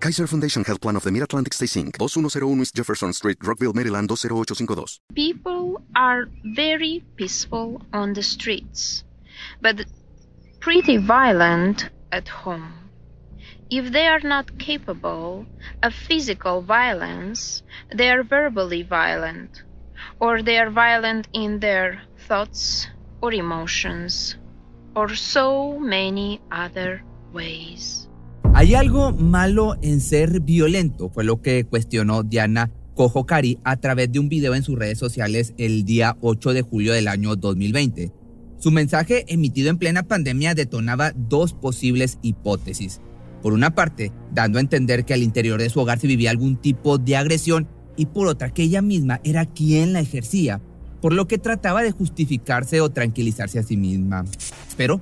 Kaiser Foundation Health Plan of the Mid-Atlantic Stay Inc., 2101 East Jefferson Street, Rockville, Maryland, 20852. People are very peaceful on the streets, but pretty violent at home. If they are not capable of physical violence, they are verbally violent, or they are violent in their thoughts or emotions, or so many other ways. Hay algo malo en ser violento, fue lo que cuestionó Diana Kojokari a través de un video en sus redes sociales el día 8 de julio del año 2020. Su mensaje emitido en plena pandemia detonaba dos posibles hipótesis. Por una parte, dando a entender que al interior de su hogar se vivía algún tipo de agresión y por otra que ella misma era quien la ejercía, por lo que trataba de justificarse o tranquilizarse a sí misma. Pero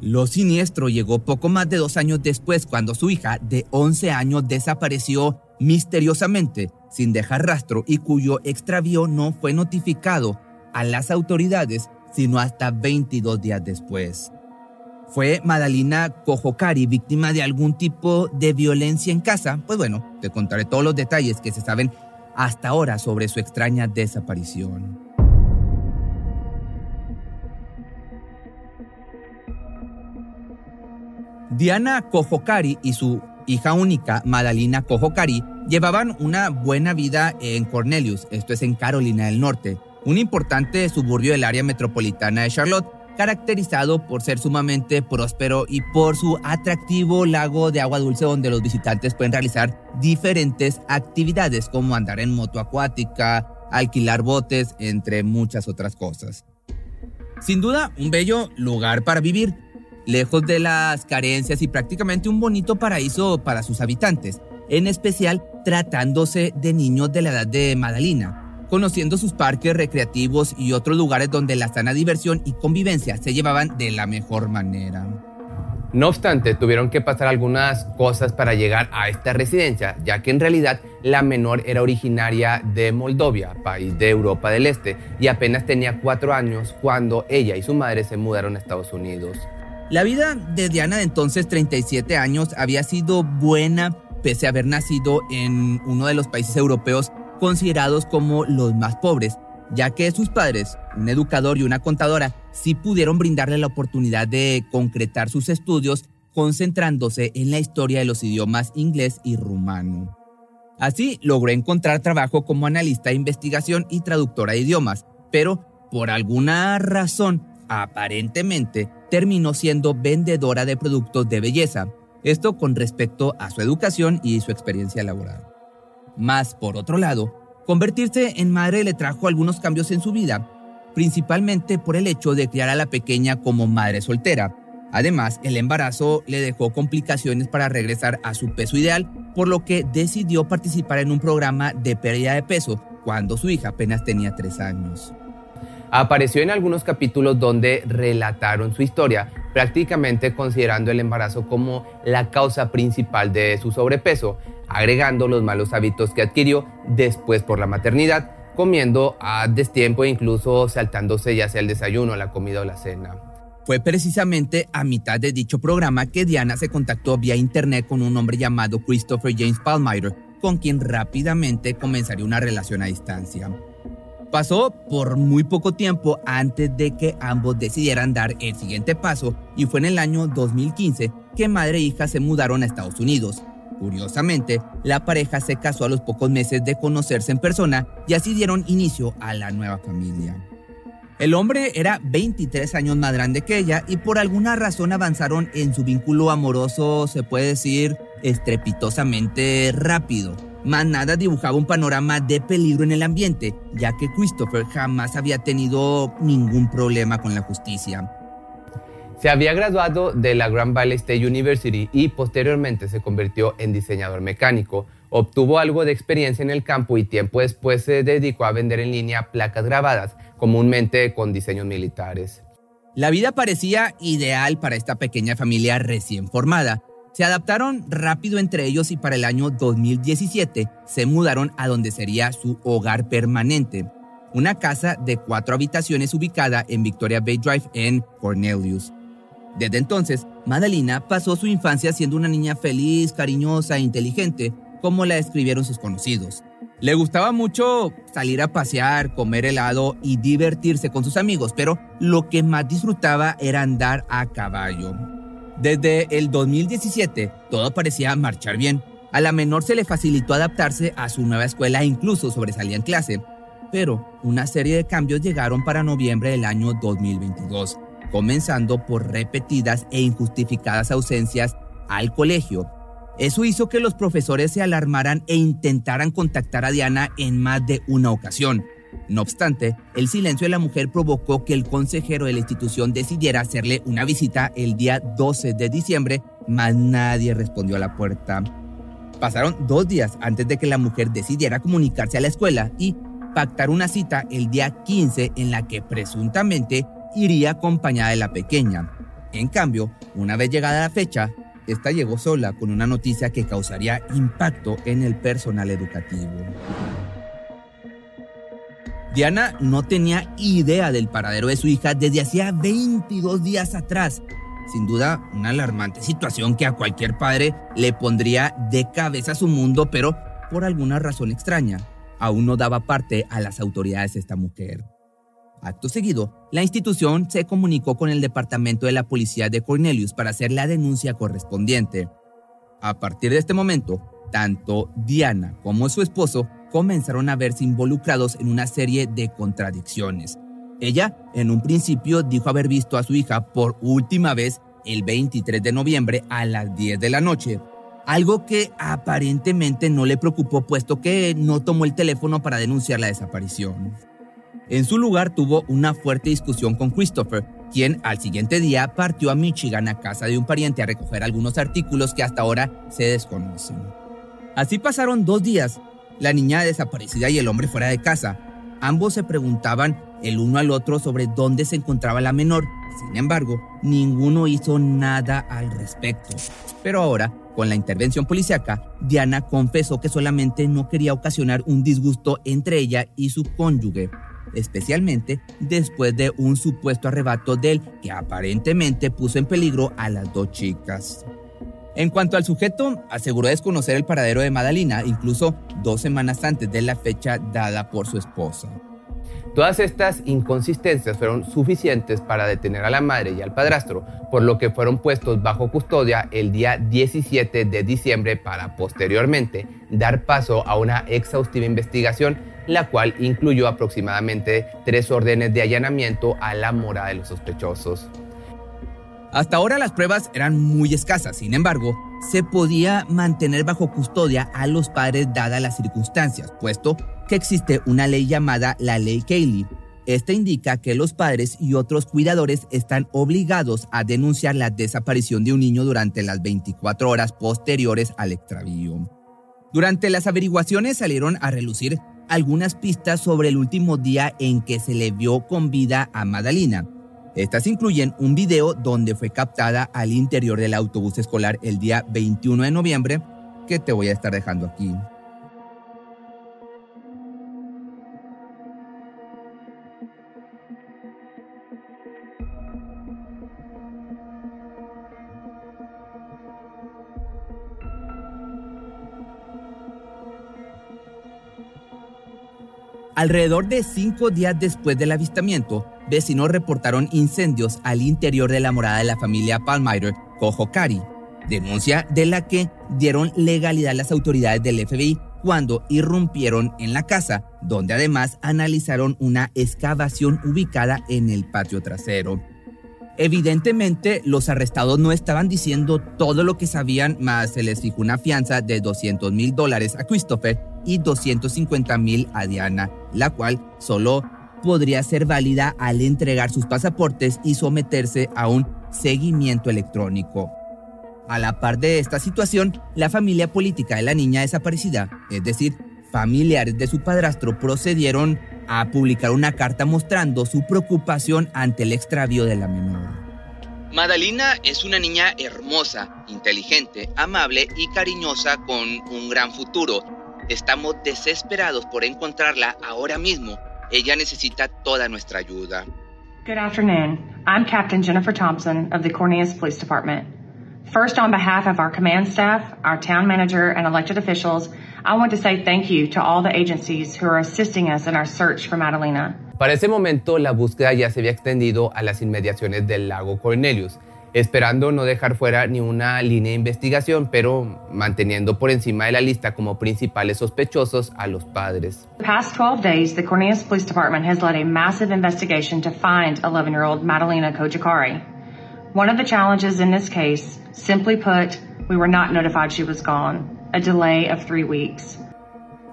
lo siniestro llegó poco más de dos años después cuando su hija de 11 años desapareció misteriosamente sin dejar rastro y cuyo extravío no fue notificado a las autoridades sino hasta 22 días después. ¿Fue Madalina Kojokari víctima de algún tipo de violencia en casa? Pues bueno, te contaré todos los detalles que se saben hasta ahora sobre su extraña desaparición. Diana Kojokari y su hija única, Madalina Kojokari, llevaban una buena vida en Cornelius, esto es en Carolina del Norte, un importante suburbio del área metropolitana de Charlotte, caracterizado por ser sumamente próspero y por su atractivo lago de agua dulce donde los visitantes pueden realizar diferentes actividades como andar en moto acuática, alquilar botes, entre muchas otras cosas. Sin duda, un bello lugar para vivir, lejos de las carencias y prácticamente un bonito paraíso para sus habitantes, en especial tratándose de niños de la edad de Madalina conociendo sus parques recreativos y otros lugares donde la sana diversión y convivencia se llevaban de la mejor manera. No obstante, tuvieron que pasar algunas cosas para llegar a esta residencia, ya que en realidad la menor era originaria de Moldovia, país de Europa del Este, y apenas tenía cuatro años cuando ella y su madre se mudaron a Estados Unidos. La vida de Diana de entonces 37 años había sido buena pese a haber nacido en uno de los países europeos considerados como los más pobres, ya que sus padres, un educador y una contadora, sí pudieron brindarle la oportunidad de concretar sus estudios concentrándose en la historia de los idiomas inglés y rumano. Así logró encontrar trabajo como analista de investigación y traductora de idiomas, pero por alguna razón, aparentemente, terminó siendo vendedora de productos de belleza, esto con respecto a su educación y su experiencia laboral. Más por otro lado, convertirse en madre le trajo algunos cambios en su vida, principalmente por el hecho de criar a la pequeña como madre soltera. Además, el embarazo le dejó complicaciones para regresar a su peso ideal, por lo que decidió participar en un programa de pérdida de peso cuando su hija apenas tenía tres años. Apareció en algunos capítulos donde relataron su historia, prácticamente considerando el embarazo como la causa principal de su sobrepeso, agregando los malos hábitos que adquirió después por la maternidad, comiendo a destiempo e incluso saltándose ya sea el desayuno, la comida o la cena. Fue precisamente a mitad de dicho programa que Diana se contactó vía internet con un hombre llamado Christopher James Palmyre, con quien rápidamente comenzaría una relación a distancia. Pasó por muy poco tiempo antes de que ambos decidieran dar el siguiente paso y fue en el año 2015 que madre e hija se mudaron a Estados Unidos. Curiosamente, la pareja se casó a los pocos meses de conocerse en persona y así dieron inicio a la nueva familia. El hombre era 23 años más grande que ella y por alguna razón avanzaron en su vínculo amoroso, se puede decir, estrepitosamente rápido. Más nada dibujaba un panorama de peligro en el ambiente, ya que Christopher jamás había tenido ningún problema con la justicia. Se había graduado de la Grand Valley State University y posteriormente se convirtió en diseñador mecánico, Obtuvo algo de experiencia en el campo y tiempo después se dedicó a vender en línea placas grabadas, comúnmente con diseños militares. La vida parecía ideal para esta pequeña familia recién formada. Se adaptaron rápido entre ellos y para el año 2017 se mudaron a donde sería su hogar permanente, una casa de cuatro habitaciones ubicada en Victoria Bay Drive en Cornelius. Desde entonces, Madalina pasó su infancia siendo una niña feliz, cariñosa e inteligente, como la describieron sus conocidos. Le gustaba mucho salir a pasear, comer helado y divertirse con sus amigos, pero lo que más disfrutaba era andar a caballo. Desde el 2017, todo parecía marchar bien. A la menor se le facilitó adaptarse a su nueva escuela e incluso sobresalía en clase. Pero una serie de cambios llegaron para noviembre del año 2022, comenzando por repetidas e injustificadas ausencias al colegio eso hizo que los profesores se alarmaran e intentaran contactar a Diana en más de una ocasión. No obstante, el silencio de la mujer provocó que el consejero de la institución decidiera hacerle una visita el día 12 de diciembre, mas nadie respondió a la puerta. Pasaron dos días antes de que la mujer decidiera comunicarse a la escuela y pactar una cita el día 15 en la que presuntamente iría acompañada de la pequeña. En cambio, una vez llegada la fecha, esta llegó sola con una noticia que causaría impacto en el personal educativo. Diana no tenía idea del paradero de su hija desde hacía 22 días atrás. Sin duda, una alarmante situación que a cualquier padre le pondría de cabeza a su mundo, pero por alguna razón extraña, aún no daba parte a las autoridades esta mujer. Acto seguido, la institución se comunicó con el departamento de la policía de Cornelius para hacer la denuncia correspondiente. A partir de este momento, tanto Diana como su esposo comenzaron a verse involucrados en una serie de contradicciones. Ella, en un principio, dijo haber visto a su hija por última vez el 23 de noviembre a las 10 de la noche, algo que aparentemente no le preocupó puesto que no tomó el teléfono para denunciar la desaparición. En su lugar tuvo una fuerte discusión con Christopher, quien al siguiente día partió a Michigan a casa de un pariente a recoger algunos artículos que hasta ahora se desconocen. Así pasaron dos días, la niña desaparecida y el hombre fuera de casa. Ambos se preguntaban el uno al otro sobre dónde se encontraba la menor. Sin embargo, ninguno hizo nada al respecto. Pero ahora, con la intervención policíaca, Diana confesó que solamente no quería ocasionar un disgusto entre ella y su cónyuge, especialmente después de un supuesto arrebato de él que aparentemente puso en peligro a las dos chicas. En cuanto al sujeto, aseguró desconocer el paradero de Madalina, incluso dos semanas antes de la fecha dada por su esposa. Todas estas inconsistencias fueron suficientes para detener a la madre y al padrastro, por lo que fueron puestos bajo custodia el día 17 de diciembre para posteriormente dar paso a una exhaustiva investigación, la cual incluyó aproximadamente tres órdenes de allanamiento a la morada de los sospechosos. Hasta ahora las pruebas eran muy escasas, sin embargo, se podía mantener bajo custodia a los padres dadas las circunstancias, puesto que existe una ley llamada la Ley Cayley. Esta indica que los padres y otros cuidadores están obligados a denunciar la desaparición de un niño durante las 24 horas posteriores al extravío. Durante las averiguaciones salieron a relucir algunas pistas sobre el último día en que se le vio con vida a Madalina. Estas incluyen un video donde fue captada al interior del autobús escolar el día 21 de noviembre, que te voy a estar dejando aquí. Alrededor de cinco días después del avistamiento, vecinos reportaron incendios al interior de la morada de la familia Palmyra, Cari, denuncia de la que dieron legalidad las autoridades del FBI cuando irrumpieron en la casa, donde además analizaron una excavación ubicada en el patio trasero. Evidentemente, los arrestados no estaban diciendo todo lo que sabían, más se les fijó una fianza de 200 mil dólares a Christopher y 250 mil a Diana, la cual solo podría ser válida al entregar sus pasaportes y someterse a un seguimiento electrónico. A la par de esta situación, la familia política de la niña desaparecida, es decir, familiares de su padrastro, procedieron a publicar una carta mostrando su preocupación ante el extravío de la menor. Madalina es una niña hermosa, inteligente, amable y cariñosa con un gran futuro. Estamos desesperados por encontrarla ahora mismo. Ella necesita toda nuestra ayuda. Good afternoon. I'm Captain Jennifer Thompson of the Cornelius Police Department. First, on behalf of our command staff, our town manager, and elected officials, I want to say thank you to all the agencies who are assisting us in our search for Madalena. Para ese momento, la búsqueda ya se había extendido a las inmediaciones del lago Cornelius, esperando no dejar fuera ni una línea de investigación, pero manteniendo por encima de la lista como principales sospechosos a los padres. The past 12 days, the Cornelius Police Department has led a massive investigation to find 11-year-old Madalena Kojikari. One of the challenges in this case, simply put, we were not notified she was gone. A delay of three weeks.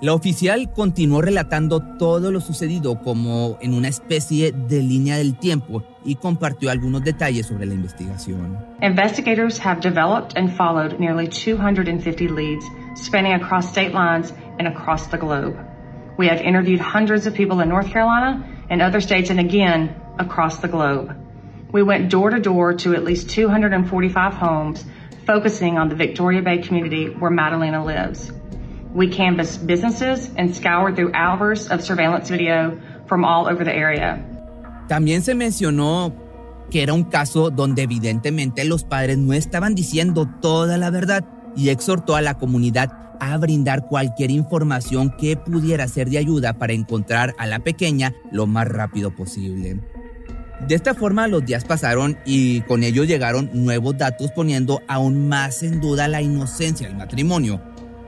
La oficial continuó relatando todo lo sucedido como en una especie de línea del tiempo y compartió algunos detalles sobre la investigación. Investigators have developed and followed nearly 250 leads spanning across state lines and across the globe. We have interviewed hundreds of people in North Carolina and other states and again across the globe. We went door to door to at least 245 homes focusing on the Victoria Bay community where Madalena lives. We canvassed businesses and scoured through hours of surveillance video from all over the area. También se mencionó que era un caso donde evidentemente los padres no estaban diciendo toda la verdad y exhortó a la comunidad a brindar cualquier información que pudiera ser de ayuda para encontrar a la pequeña lo más rápido posible. De esta forma los días pasaron y con ellos llegaron nuevos datos poniendo aún más en duda la inocencia del matrimonio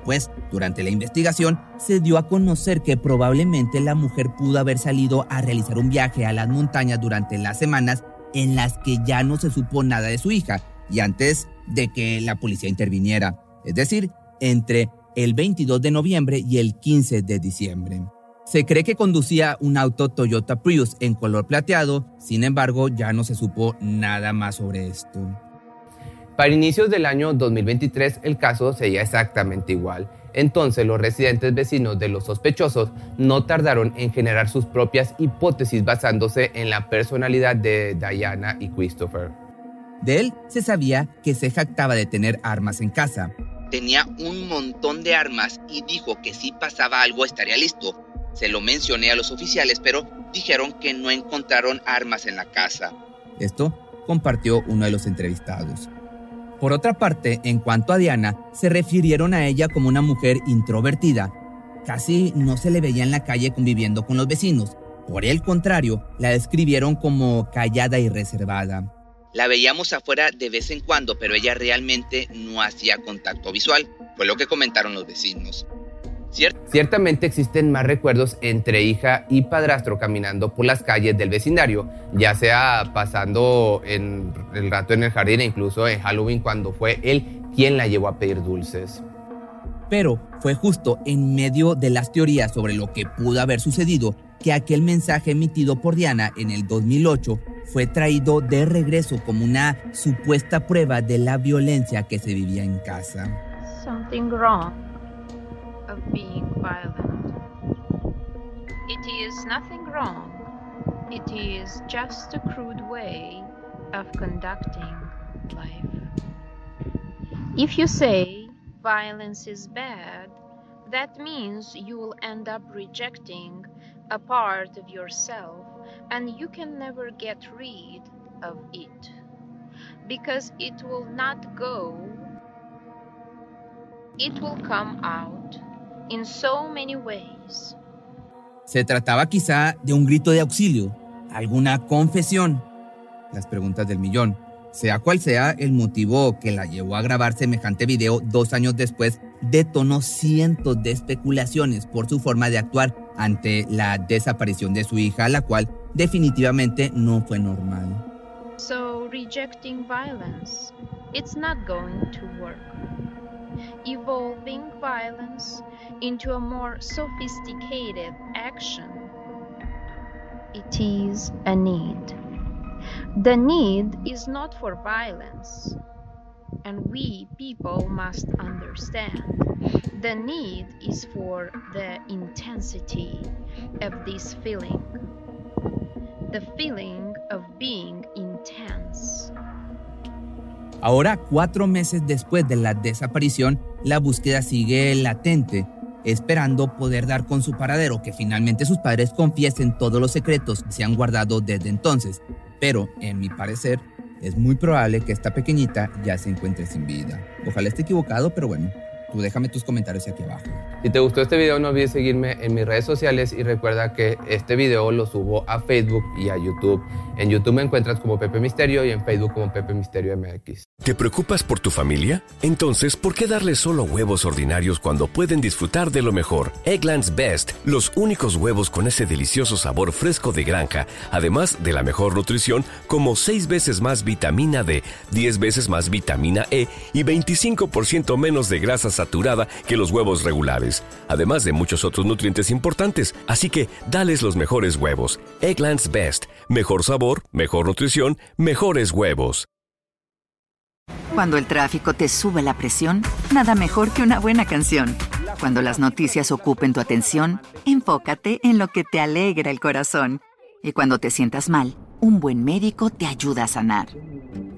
pues, durante la investigación, se dio a conocer que probablemente la mujer pudo haber salido a realizar un viaje a las montañas durante las semanas en las que ya no se supo nada de su hija y antes de que la policía interviniera, es decir, entre el 22 de noviembre y el 15 de diciembre. Se cree que conducía un auto Toyota Prius en color plateado, sin embargo ya no se supo nada más sobre esto. Para inicios del año 2023 el caso seguía exactamente igual. Entonces los residentes vecinos de los sospechosos no tardaron en generar sus propias hipótesis basándose en la personalidad de Diana y Christopher. De él se sabía que se jactaba de tener armas en casa. Tenía un montón de armas y dijo que si pasaba algo estaría listo. Se lo mencioné a los oficiales, pero dijeron que no encontraron armas en la casa. Esto compartió uno de los entrevistados. Por otra parte, en cuanto a Diana, se refirieron a ella como una mujer introvertida. Casi no se le veía en la calle conviviendo con los vecinos. Por el contrario, la describieron como callada y reservada. La veíamos afuera de vez en cuando, pero ella realmente no hacía contacto visual, fue lo que comentaron los vecinos. Ciertamente existen más recuerdos entre hija y padrastro caminando por las calles del vecindario, ya sea pasando en el rato en el jardín e incluso en Halloween cuando fue él quien la llevó a pedir dulces. Pero fue justo en medio de las teorías sobre lo que pudo haber sucedido que aquel mensaje emitido por Diana en el 2008 fue traído de regreso como una supuesta prueba de la violencia que se vivía en casa. Something wrong. Of being violent. It is nothing wrong. It is just a crude way of conducting life. If you say violence is bad, that means you will end up rejecting a part of yourself and you can never get rid of it because it will not go, it will come out in so many ways. ¿Se trataba quizá de un grito de auxilio? ¿Alguna confesión? Las preguntas del millón. Sea cual sea el motivo que la llevó a grabar semejante video dos años después, detonó cientos de especulaciones por su forma de actuar ante la desaparición de su hija, la cual definitivamente no fue normal. So rejecting violence, it's not going to work. Evolving violence into a more sophisticated action. It is a need. The need is not for violence, and we people must understand. The need is for the intensity of this feeling. The feeling of being. Ahora, cuatro meses después de la desaparición, la búsqueda sigue latente, esperando poder dar con su paradero, que finalmente sus padres confiesen todos los secretos que se han guardado desde entonces. Pero, en mi parecer, es muy probable que esta pequeñita ya se encuentre sin vida. Ojalá esté equivocado, pero bueno, tú déjame tus comentarios aquí abajo. Si te gustó este video no olvides seguirme en mis redes sociales y recuerda que este video lo subo a Facebook y a YouTube. En YouTube me encuentras como Pepe Misterio y en Facebook como Pepe Misterio MX. ¿Te preocupas por tu familia? Entonces, ¿por qué darles solo huevos ordinarios cuando pueden disfrutar de lo mejor? Eggland's Best, los únicos huevos con ese delicioso sabor fresco de granja, además de la mejor nutrición, como 6 veces más vitamina D, 10 veces más vitamina E y 25% menos de grasa saturada que los huevos regulares, además de muchos otros nutrientes importantes. Así que, dales los mejores huevos. Eggland's Best, mejor sabor, mejor nutrición, mejores huevos. Cuando el tráfico te sube la presión, nada mejor que una buena canción. Cuando las noticias ocupen tu atención, enfócate en lo que te alegra el corazón. Y cuando te sientas mal, un buen médico te ayuda a sanar.